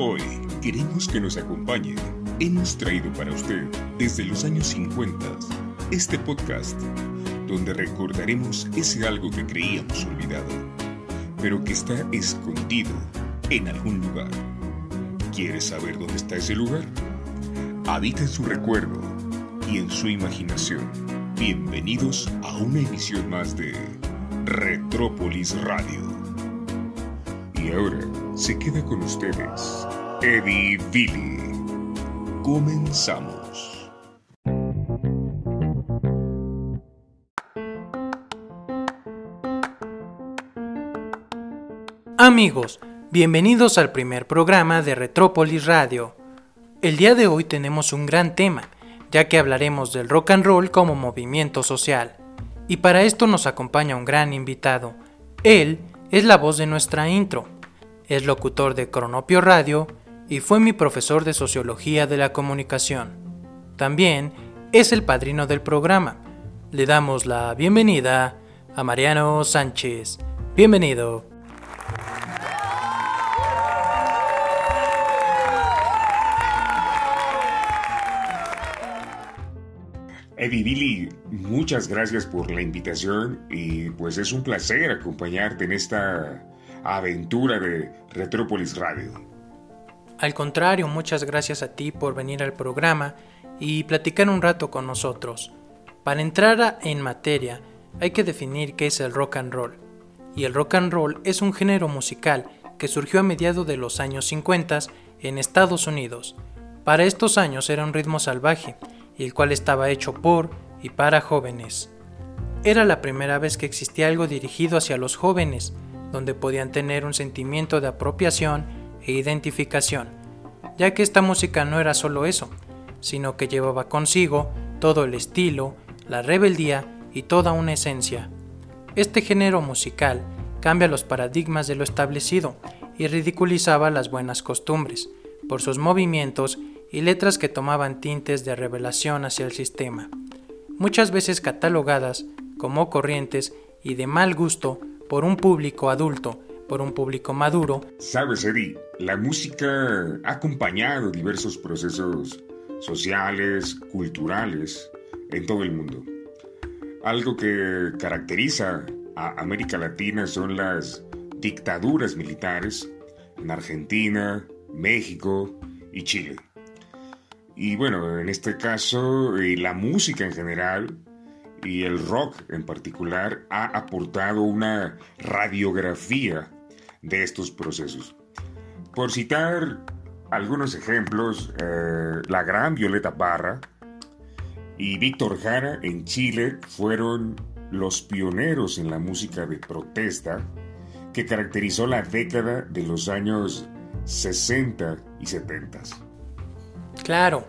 Hoy queremos que nos acompañe. Hemos traído para usted desde los años 50 este podcast donde recordaremos ese algo que creíamos olvidado, pero que está escondido en algún lugar. ¿Quieres saber dónde está ese lugar? Habita en su recuerdo y en su imaginación. Bienvenidos a una emisión más de Retrópolis Radio. Y ahora se queda con ustedes Eddie Billy. Comenzamos. Amigos, bienvenidos al primer programa de Retrópolis Radio. El día de hoy tenemos un gran tema, ya que hablaremos del rock and roll como movimiento social. Y para esto nos acompaña un gran invitado. Él es la voz de nuestra intro. Es locutor de Cronopio Radio y fue mi profesor de Sociología de la Comunicación. También es el padrino del programa. Le damos la bienvenida a Mariano Sánchez. Bienvenido. Eddie Billy, muchas gracias por la invitación y pues es un placer acompañarte en esta aventura de Retrópolis Radio. Al contrario, muchas gracias a ti por venir al programa y platicar un rato con nosotros. Para entrar en materia, hay que definir qué es el rock and roll. Y el rock and roll es un género musical que surgió a mediados de los años 50 en Estados Unidos. Para estos años era un ritmo salvaje el cual estaba hecho por y para jóvenes. Era la primera vez que existía algo dirigido hacia los jóvenes, donde podían tener un sentimiento de apropiación e identificación, ya que esta música no era solo eso, sino que llevaba consigo todo el estilo, la rebeldía y toda una esencia. Este género musical cambia los paradigmas de lo establecido y ridiculizaba las buenas costumbres, por sus movimientos y letras que tomaban tintes de revelación hacia el sistema, muchas veces catalogadas como corrientes y de mal gusto por un público adulto, por un público maduro. Sabes, Eddie, la música ha acompañado diversos procesos sociales, culturales en todo el mundo. Algo que caracteriza a América Latina son las dictaduras militares en Argentina, México y Chile. Y bueno, en este caso, eh, la música en general y el rock en particular ha aportado una radiografía de estos procesos. Por citar algunos ejemplos, eh, la gran Violeta Parra y Víctor Jara en Chile fueron los pioneros en la música de protesta que caracterizó la década de los años 60 y 70. Claro,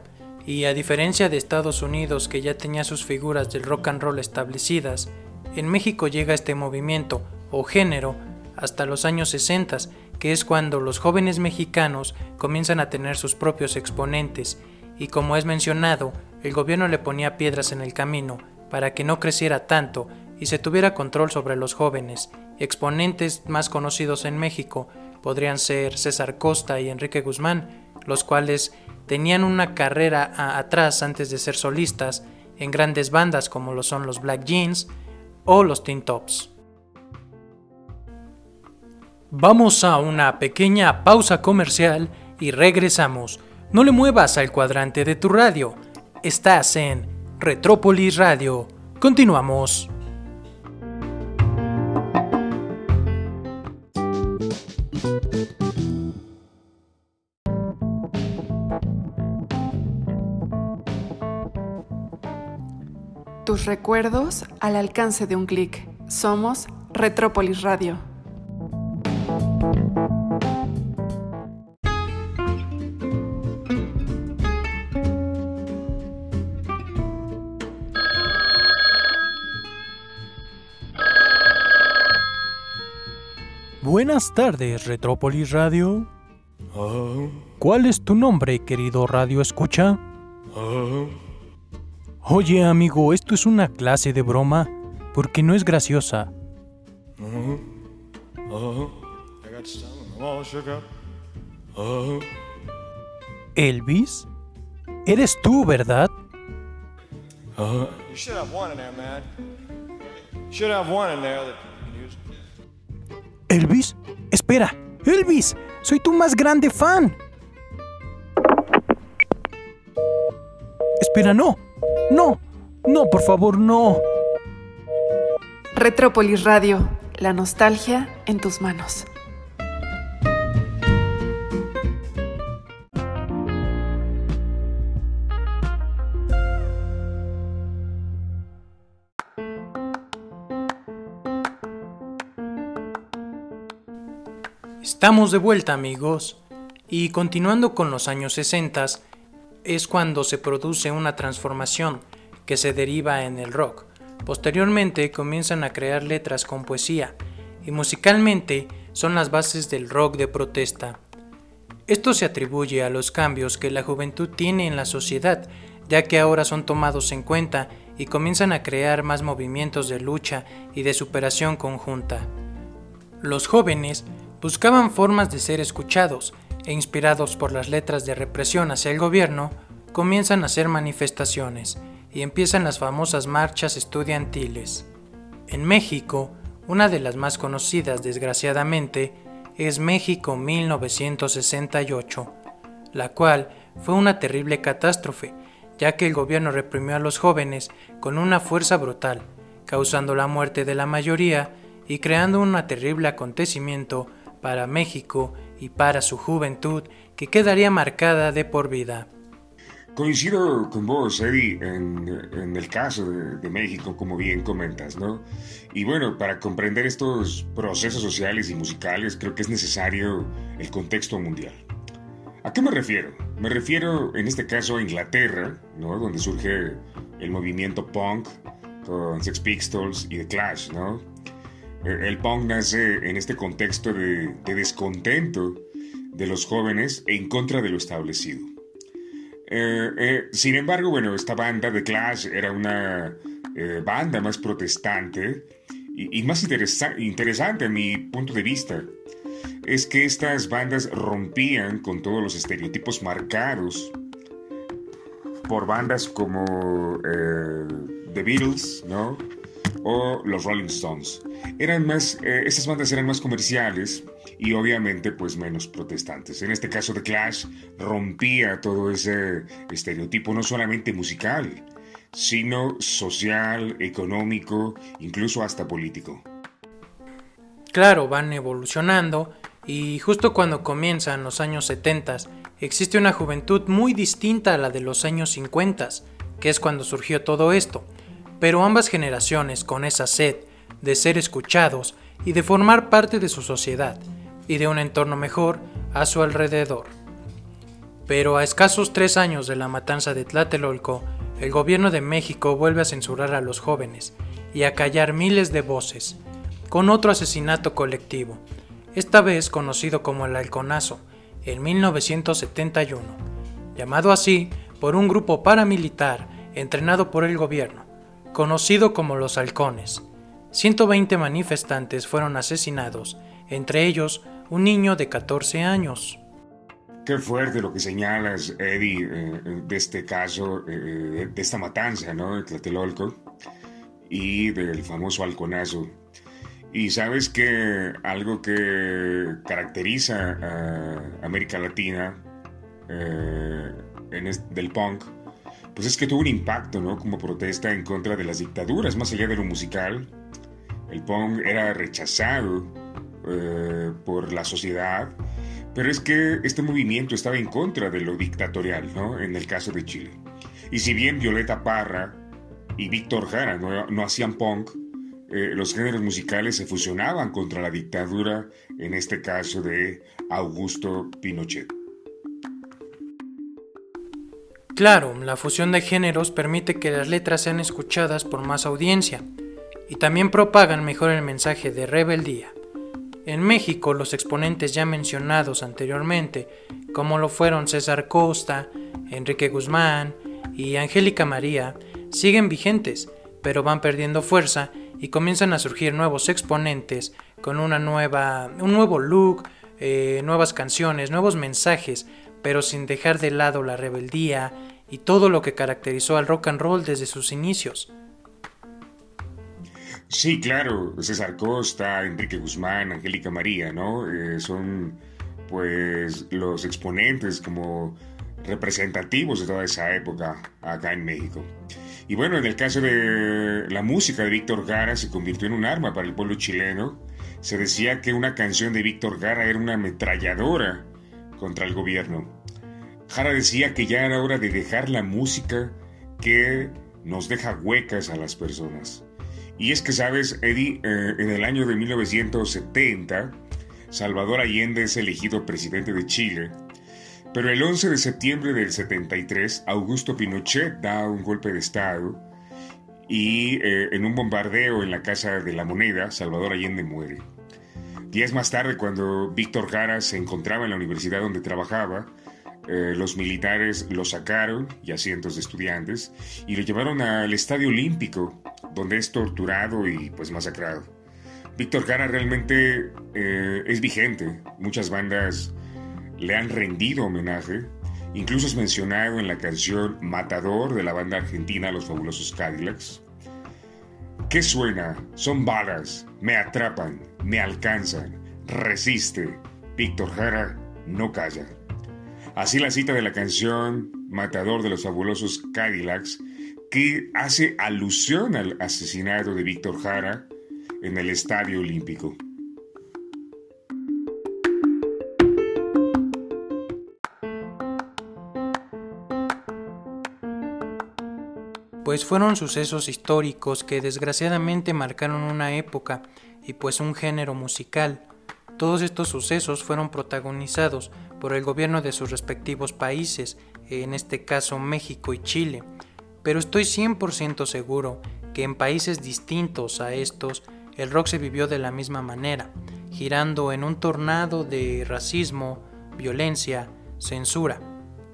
y a diferencia de Estados Unidos que ya tenía sus figuras del rock and roll establecidas, en México llega este movimiento o género hasta los años 60, que es cuando los jóvenes mexicanos comienzan a tener sus propios exponentes, y como es mencionado, el gobierno le ponía piedras en el camino para que no creciera tanto y se tuviera control sobre los jóvenes. Exponentes más conocidos en México podrían ser César Costa y Enrique Guzmán, los cuales tenían una carrera atrás antes de ser solistas en grandes bandas como lo son los Black Jeans o los Teen Tops. Vamos a una pequeña pausa comercial y regresamos. No le muevas al cuadrante de tu radio. Estás en Retrópolis Radio. Continuamos. Tus recuerdos al alcance de un clic. Somos Retrópolis Radio. Buenas tardes, Retrópolis Radio. ¿Cuál es tu nombre, querido Radio Escucha? Oye, amigo, esto es una clase de broma porque no es graciosa. Elvis, eres tú, ¿verdad? Elvis, espera, Elvis, soy tu más grande fan. Espera, no, no, no, por favor, no. Retrópolis Radio, la nostalgia en tus manos. Estamos de vuelta amigos y continuando con los años 60 es cuando se produce una transformación que se deriva en el rock. Posteriormente comienzan a crear letras con poesía y musicalmente son las bases del rock de protesta. Esto se atribuye a los cambios que la juventud tiene en la sociedad, ya que ahora son tomados en cuenta y comienzan a crear más movimientos de lucha y de superación conjunta. Los jóvenes buscaban formas de ser escuchados e inspirados por las letras de represión hacia el gobierno, comienzan a hacer manifestaciones y empiezan las famosas marchas estudiantiles. En México, una de las más conocidas desgraciadamente es México 1968, la cual fue una terrible catástrofe, ya que el gobierno reprimió a los jóvenes con una fuerza brutal, causando la muerte de la mayoría y creando un terrible acontecimiento para México y para su juventud que quedaría marcada de por vida. Coincido con vos, Eddie, en, el caso de, México, como bien comentas, ¿no? Y bueno, para comprender estos procesos sociales y musicales, creo que es necesario el contexto mundial. ¿A qué me refiero? Me refiero, en este caso, a Inglaterra, ¿no? Donde surge el movimiento punk con Sex Pistols y The Clash, ¿no? El punk nace en este contexto de, descontento de los jóvenes en contra de lo establecido. Eh, eh, sin embargo, bueno, esta banda de Clash era una eh, banda más protestante y, más interesante a mi punto de vista. Es que estas bandas rompían con todos los estereotipos marcados por bandas como The Beatles, ¿no? O los Rolling Stones. Eran más, eh, bandas eran más comerciales y obviamente pues menos protestantes. En este caso The Clash rompía todo ese estereotipo no solamente musical, sino social, económico, incluso hasta político. Claro, van evolucionando y justo cuando comienzan los años 70 existe una juventud muy distinta a la de los años 50, que es cuando surgió todo esto pero ambas generaciones con esa sed de ser escuchados y de formar parte de su sociedad y de un entorno mejor a su alrededor. Pero a escasos tres años de la matanza de Tlatelolco, el gobierno de México vuelve a censurar a los jóvenes y a callar miles de voces, con otro asesinato colectivo, esta vez conocido como el Halconazo, en 1971, llamado así por un grupo paramilitar entrenado por el gobierno, conocido como los halcones. 120 manifestantes fueron asesinados, entre ellos un niño de 14 años. Qué fuerte lo que señalas, Eddie, eh, de este caso, eh, de esta matanza, ¿no? De Tlatelolco y del famoso halconazo. Y sabes que algo que caracteriza a América Latina eh, en del punk pues es que tuvo un impacto, ¿no? Como protesta en contra de las dictaduras, más allá de lo musical. El punk era rechazado eh, por la sociedad, pero es que este movimiento estaba en contra de lo dictatorial, ¿no? En el caso de Chile. Y si bien Violeta Parra y Víctor Jara no, hacían punk, eh, los géneros musicales se fusionaban contra la dictadura, en este caso de Augusto Pinochet. Claro, la fusión de géneros permite que las letras sean escuchadas por más audiencia y también propagan mejor el mensaje de rebeldía. En México, los exponentes ya mencionados anteriormente, como lo fueron César Costa, Enrique Guzmán y Angélica María, siguen vigentes, pero van perdiendo fuerza y comienzan a surgir nuevos exponentes con un nuevo look, eh, nuevas canciones, nuevos mensajes, pero sin dejar de lado la rebeldía y todo lo que caracterizó al rock and roll desde sus inicios. Sí, claro, César Costa, Enrique Guzmán, Angélica María, ¿no? Eh, son pues los exponentes como representativos de toda esa época acá en México. Y bueno, en el caso de la música de Víctor Gara se convirtió en un arma para el pueblo chileno. Se decía que una canción de Víctor Gara era una ametralladora contra el gobierno. Jara decía que ya era hora de dejar la música que nos deja huecas a las personas. Y es que, sabes, Eddie, eh, en el año de 1970, Salvador Allende es elegido presidente de Chile, pero el 11 de septiembre del 73, Augusto Pinochet da un golpe de Estado y eh, en un bombardeo en la Casa de la Moneda, Salvador Allende muere. Días más tarde, cuando Víctor Jara se encontraba en la universidad donde trabajaba, eh, los militares lo sacaron y a cientos de estudiantes y lo llevaron al Estadio Olímpico, donde es torturado y pues masacrado. Víctor Jara realmente eh, es vigente. Muchas bandas le han rendido homenaje. Incluso es mencionado en la canción Matador de la banda argentina Los Fabulosos Cadillacs. ¿Qué suena? Son balas, me atrapan, me alcanzan, resiste. Víctor Jara no calla. Así la cita de la canción Matador de los Fabulosos Cadillacs, que hace alusión al asesinato de Víctor Jara en el Estadio Olímpico. Pues fueron sucesos históricos que desgraciadamente marcaron una época y pues un género musical. Todos estos sucesos fueron protagonizados por el gobierno de sus respectivos países, en este caso México y Chile. Pero estoy 100% seguro que en países distintos a estos el rock se vivió de la misma manera, girando en un tornado de racismo, violencia, censura.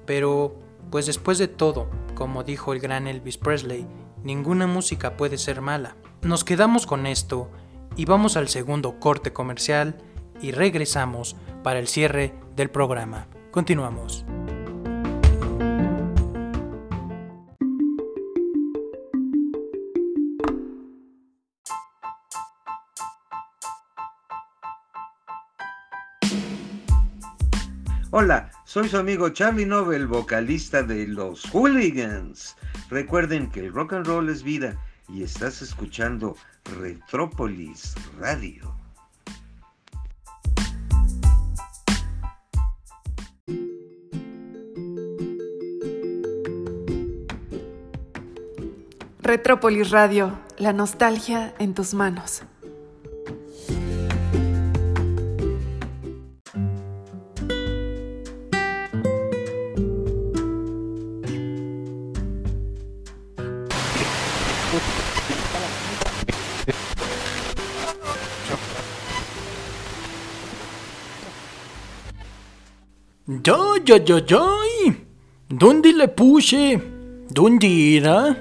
Pero, pues después de todo, como dijo el gran Elvis Presley, ninguna música puede ser mala. Nos quedamos con esto y vamos al segundo corte comercial y regresamos para el cierre del programa. Continuamos. Hola, soy su amigo Charlie Nobel, vocalista de Los Hooligans. Recuerden que el rock and roll es vida y estás escuchando Retrópolis Radio. Retrópolis Radio, la nostalgia en tus manos. ¡Ya, ya, ya, ya! ¿Dónde le puse? ¿Dónde era?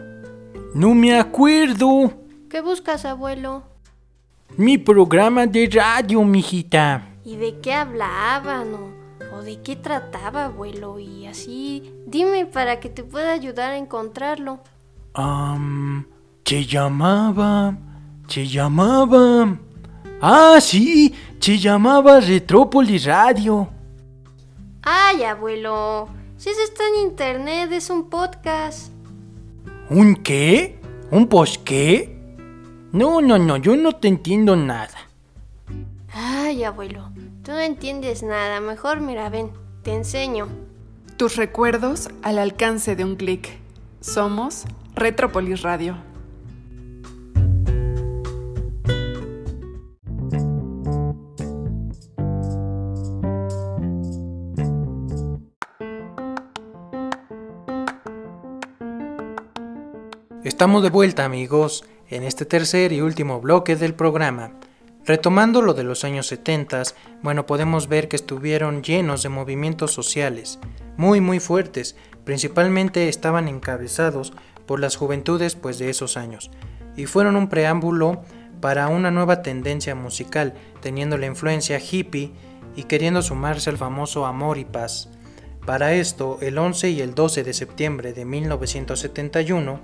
No me acuerdo. ¿Qué buscas, abuelo? Mi programa de radio, mijita. ¿Y de qué hablaban o, o de qué trataba, abuelo? Y así, dime para que te pueda ayudar a encontrarlo. Um, se llamaba. Se llamaba. Ah, sí, se llamaba Retrópolis Radio. Ay, abuelo, si eso está en internet, es un podcast. ¿Un qué? ¿Un pos qué? No, no, no, yo no te entiendo nada. Ay, abuelo, tú no entiendes nada. Mejor mira, ven, te enseño. Tus recuerdos al alcance de un clic. Somos Retrópolis Radio. Estamos de vuelta amigos en este tercer y último bloque del programa. Retomando lo de los años 70, bueno, podemos ver que estuvieron llenos de movimientos sociales, muy muy fuertes, principalmente estaban encabezados por las juventudes pues de esos años, y fueron un preámbulo para una nueva tendencia musical, teniendo la influencia hippie y queriendo sumarse al famoso Amor y Paz. Para esto, el 11 y el 12 de septiembre de 1971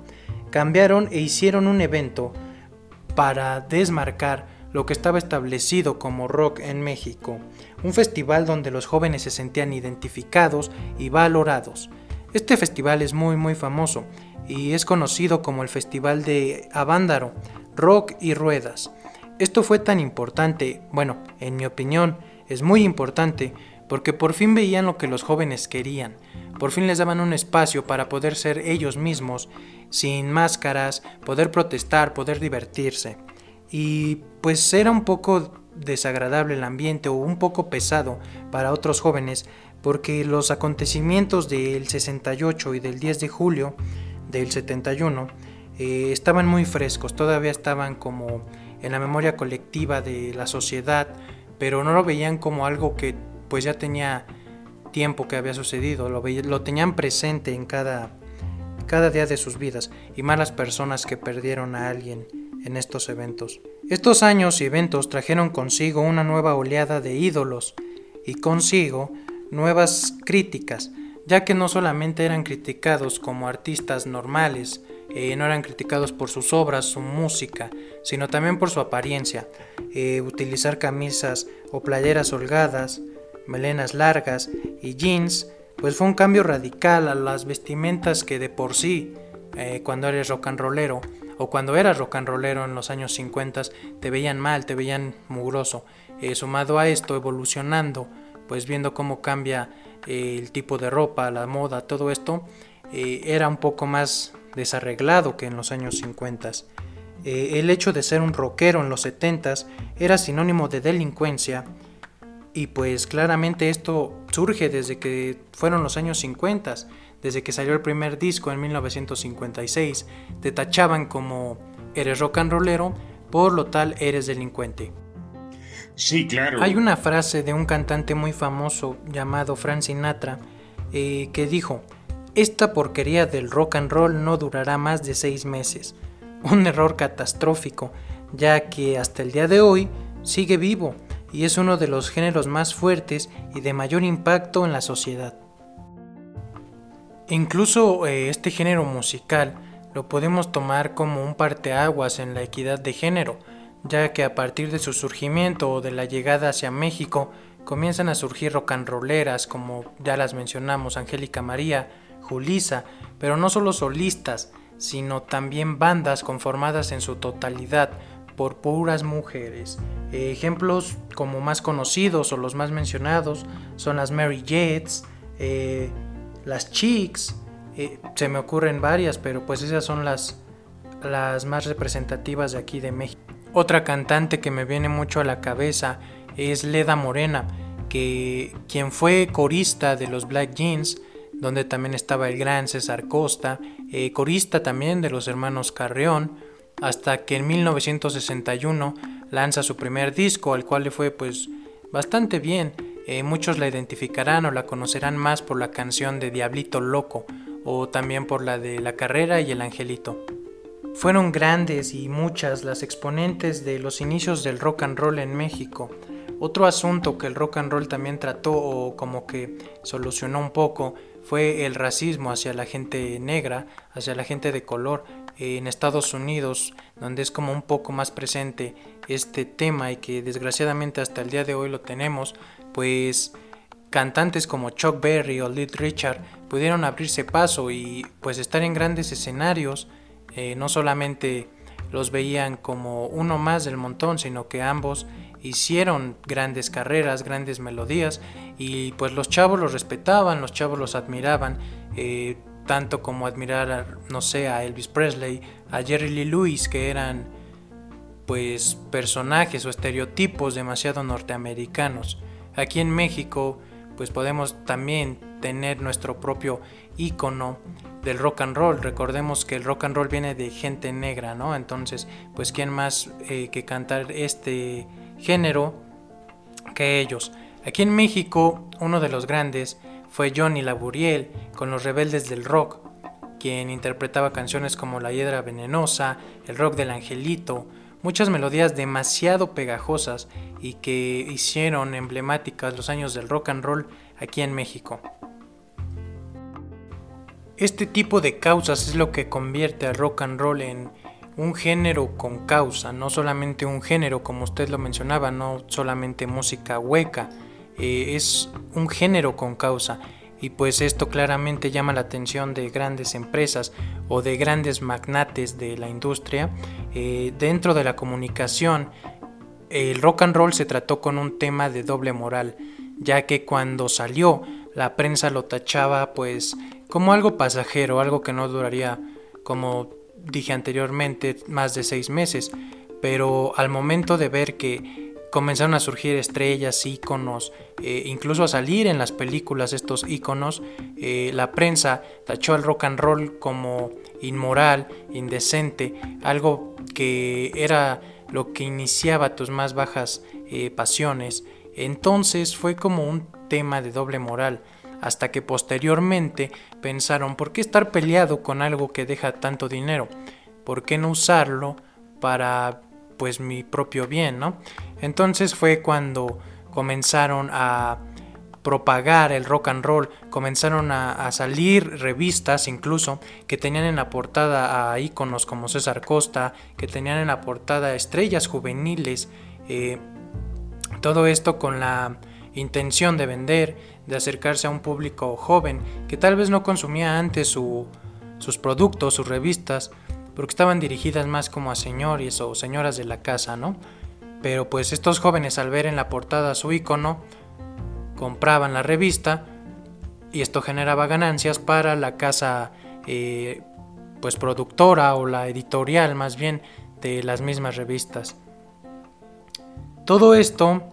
cambiaron e hicieron un evento para desmarcar lo que estaba establecido como rock en México, un festival donde los jóvenes se sentían identificados y valorados. Este festival es muy muy famoso y es conocido como el Festival de Avándaro, Rock y Ruedas. Esto fue tan importante, bueno, en mi opinión, es muy importante porque por fin veían lo que los jóvenes querían, por fin les daban un espacio para poder ser ellos mismos, sin máscaras, poder protestar, poder divertirse. Y pues era un poco desagradable el ambiente o un poco pesado para otros jóvenes porque los acontecimientos del 68 y del 10 de julio del 71 eh, estaban muy frescos, todavía estaban como en la memoria colectiva de la sociedad, pero no lo veían como algo que pues ya tenía tiempo que había sucedido, lo, lo tenían presente en cada, cada día de sus vidas y más las personas que perdieron a alguien en estos eventos. Estos años y eventos trajeron consigo una nueva oleada de ídolos y consigo nuevas críticas, ya que no solamente eran criticados como artistas normales, eh, no eran criticados por sus obras, su música, sino también por su apariencia. Eh, utilizar camisas o playeras holgadas, melenas largas y jeans, pues fue un cambio radical a las vestimentas que de por sí, eh, cuando eres rock and rollero, o cuando eras rock and rollero en los años 50, te veían mal, te veían mugroso. sumado a esto, evolucionando, pues viendo cómo cambia el tipo de ropa, la moda, todo esto, era un poco más desarreglado que en los años 50. Eh, el hecho de ser un rockero en los 70 era sinónimo de delincuencia y pues claramente esto surge desde que fueron los años 50, desde que salió el primer disco en 1956, te tachaban como eres rock and rollero, por lo tal eres delincuente. Sí, claro. Hay una frase de un cantante muy famoso llamado Frank Sinatra eh, que dijo, esta porquería del rock and roll no durará más de seis meses. Un error catastrófico, ya que hasta el día de hoy sigue vivo y es uno de los géneros más fuertes y de mayor impacto en la sociedad. Incluso eh, este género musical lo podemos tomar como un parteaguas en la equidad de género, ya que a partir de su surgimiento o de la llegada hacia México comienzan a surgir rolleras como ya las mencionamos Angélica María, Julisa, pero no solo solistas, sino también bandas conformadas en su totalidad por puras mujeres. Ejemplos como más conocidos o los más mencionados son las Mary Jets, eh, las Chicks, eh, se me ocurren varias, pero pues esas son las, las más representativas de aquí de México. Otra cantante que me viene mucho a la cabeza es Leda Morena, que quien fue corista de los Black Jeans, donde también estaba el gran César Costa, eh, corista también de los hermanos Carreón, hasta que en 1961 lanza su primer disco, al cual le fue pues bastante bien. Eh, muchos la identificarán o la conocerán más por la canción de Diablito Loco o también por la de La Carrera y El Angelito. Fueron grandes y muchas las exponentes de los inicios del rock and roll en México. Otro asunto que el rock and roll también trató o como que solucionó un poco fue el racismo hacia la gente negra, hacia la gente de color en Estados Unidos, donde es como un poco más presente este tema y que desgraciadamente hasta el día de hoy lo tenemos, pues cantantes como Chuck Berry o Little Richard pudieron abrirse paso y pues estar en grandes escenarios, eh, no solamente los veían como uno más del montón, sino que ambos hicieron grandes carreras, grandes melodías y pues los chavos los respetaban, los chavos los admiraban, eh, tanto como admirar, a, no sé, a Elvis Presley, a Jerry Lee Lewis, que eran pues personajes o estereotipos demasiado norteamericanos. Aquí en México pues podemos también tener nuestro propio icono del rock and roll. Recordemos que el rock and roll viene de gente negra, ¿no? Entonces, pues quién más eh, que cantar este género que ellos. Aquí en México, uno de los grandes fue Johnny Laburiel con los Rebeldes del Rock, quien interpretaba canciones como La Hiedra Venenosa, El Rock del Angelito, muchas melodías demasiado pegajosas y que hicieron emblemáticas los años del rock and roll aquí en México. Este tipo de causas es lo que convierte al rock and roll en un género con causa, no solamente un género como usted lo mencionaba, no solamente música hueca, eh, es un género con causa y pues esto claramente llama la atención de grandes empresas o de grandes magnates de la industria. Eh, dentro de la comunicación, el rock and roll se trató con un tema de doble moral, ya que cuando salió la prensa lo tachaba pues como algo pasajero, algo que no duraría, como dije anteriormente, más de seis meses. Pero al momento de ver que comenzaron a surgir estrellas, íconos, eh, incluso a salir en las películas estos íconos, eh, la prensa tachó al rock and roll como inmoral, indecente, algo que era lo que iniciaba tus más bajas eh, pasiones. Entonces fue como un tema de doble moral hasta que posteriormente pensaron, ¿por qué estar peleado con algo que deja tanto dinero? ¿Por qué no usarlo para pues mi propio bien, ¿no? Entonces fue cuando comenzaron a propagar el rock and roll, comenzaron a, salir revistas incluso que tenían en la portada a íconos como César Costa, que tenían en la portada estrellas juveniles, eh, todo esto con la intención de vender, de acercarse a un público joven que tal vez no consumía antes sus productos, sus revistas, porque estaban dirigidas más como a señores o señoras de la casa, ¿no? Pero pues estos jóvenes al ver en la portada su icono, compraban la revista y esto generaba ganancias para la casa eh, pues productora o la editorial más bien de las mismas revistas. Todo esto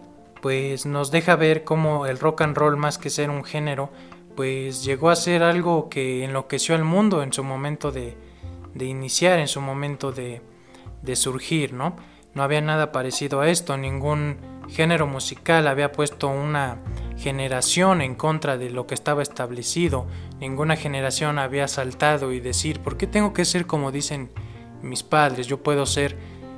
pues nos deja ver cómo el rock and roll más que ser un género, pues llegó a ser algo que enloqueció al mundo en su momento de, iniciar, en su momento de, de surgir, ¿no? No había nada parecido a esto, ningún género musical había puesto una generación en contra de lo que estaba establecido, ninguna generación había saltado y decir, ¿por qué tengo que ser como dicen mis padres? Yo puedo ser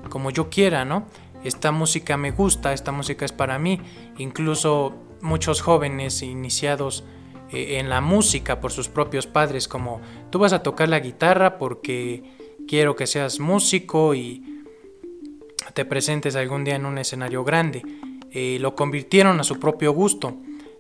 como yo quiera, ¿no? esta música me gusta, esta música es para mí. Incluso muchos jóvenes iniciados eh, en la música por sus propios padres, como tú vas a tocar la guitarra porque quiero que seas músico y te presentes algún día en un escenario grande. Eh, lo convirtieron a su propio gusto,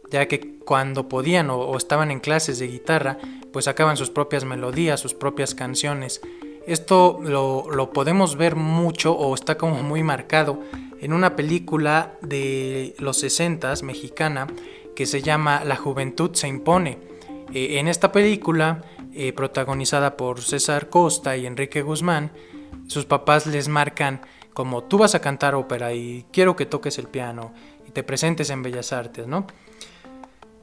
ya que cuando podían o estaban en clases de guitarra, pues sacaban sus propias melodías, sus propias canciones esto lo, podemos ver mucho o está como muy marcado en una película de los 60 mexicana que se llama La juventud se impone. Eh, en esta película, eh, protagonizada por César Costa y Enrique Guzmán, sus papás les marcan como tú vas a cantar ópera y quiero que toques el piano y te presentes en Bellas Artes, ¿no?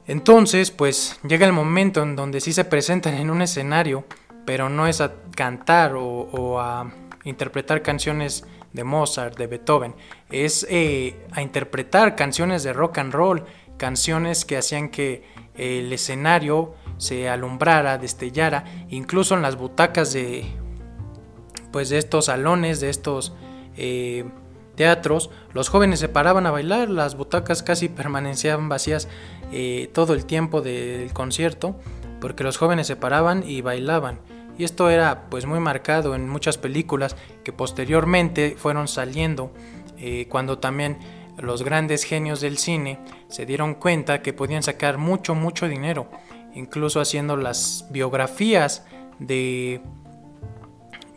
Entonces, pues llega el momento en donde sí se presentan en un escenario pero no es a cantar o, a interpretar canciones de Mozart, de Beethoven, es eh, a interpretar canciones de rock and roll, canciones que hacían que el escenario se alumbrara, destellara, incluso en las butacas de, pues de estos salones, de estos eh, teatros, los jóvenes se paraban a bailar, las butacas casi permanecían vacías eh, todo el tiempo del concierto, porque los jóvenes se paraban y bailaban. Y esto era pues muy marcado en muchas películas que posteriormente fueron saliendo eh, cuando también los grandes genios del cine se dieron cuenta que podían sacar mucho mucho dinero incluso haciendo las biografías de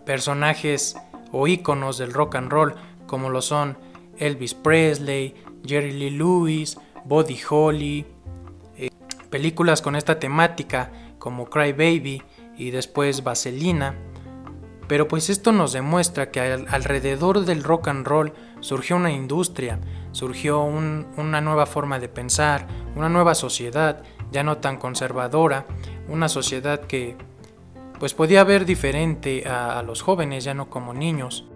personajes o íconos del rock and roll como lo son Elvis Presley, Jerry Lee Lewis, Buddy Holly, eh, películas con esta temática como Cry Baby y después Vaselina. Pero pues esto nos demuestra que alrededor del rock and roll surgió una industria, surgió una nueva forma de pensar, una nueva sociedad, ya no tan conservadora, una sociedad que pues podía ver diferente a los jóvenes, ya no como niños.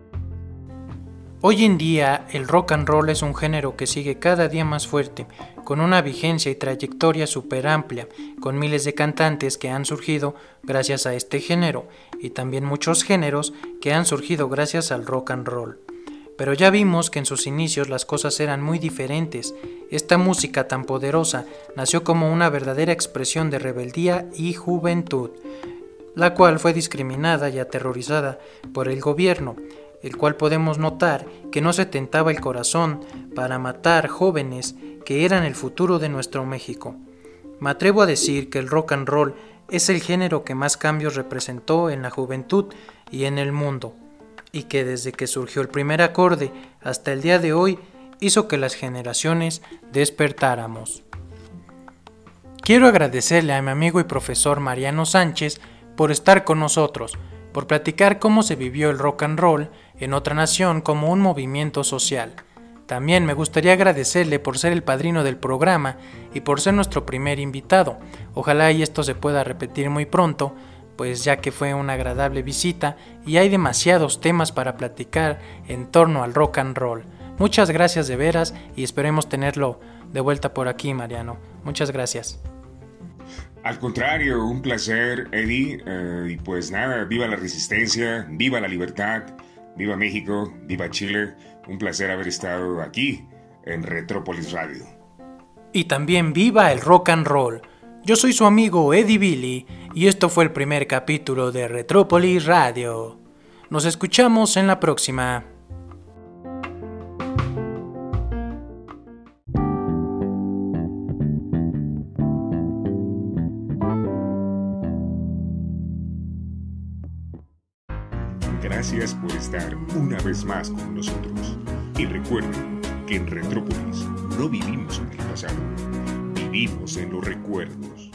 Hoy en día el rock and roll es un género que sigue cada día más fuerte, con una vigencia y trayectoria súper amplia, con miles de cantantes que han surgido gracias a este género y también muchos géneros que han surgido gracias al rock and roll. Pero ya vimos que en sus inicios las cosas eran muy diferentes. Esta música tan poderosa nació como una verdadera expresión de rebeldía y juventud, la cual fue discriminada y aterrorizada por el gobierno, el cual podemos notar que no se tentaba el corazón para matar jóvenes que eran el futuro de nuestro México. Me atrevo a decir que el rock and roll es el género que más cambios representó en la juventud y en el mundo y que desde que surgió el primer acorde hasta el día de hoy hizo que las generaciones despertáramos. Quiero agradecerle a mi amigo y profesor Mariano Sánchez por estar con nosotros, por platicar cómo se vivió el rock and roll en otra nación como un movimiento social. También me gustaría agradecerle por ser el padrino del programa y por ser nuestro primer invitado. Ojalá y esto se pueda repetir muy pronto pues ya que fue una agradable visita y hay demasiados temas para platicar en torno al rock and roll. Muchas gracias de veras y esperemos tenerlo de vuelta por aquí, Mariano. Muchas gracias. Al contrario, un placer, Eddie. Eh, y pues nada, viva la resistencia, viva la libertad, viva México, viva Chile. Un placer haber estado aquí en Retrópolis Radio. Y también viva el rock and roll. Yo soy su amigo Eddie Billy y esto fue el primer capítulo de Retrópolis Radio. Nos escuchamos en la próxima. Gracias por estar una vez más con nosotros. Y recuerden que en Retrópolis no vivimos en el pasado vivimos en los recuerdos.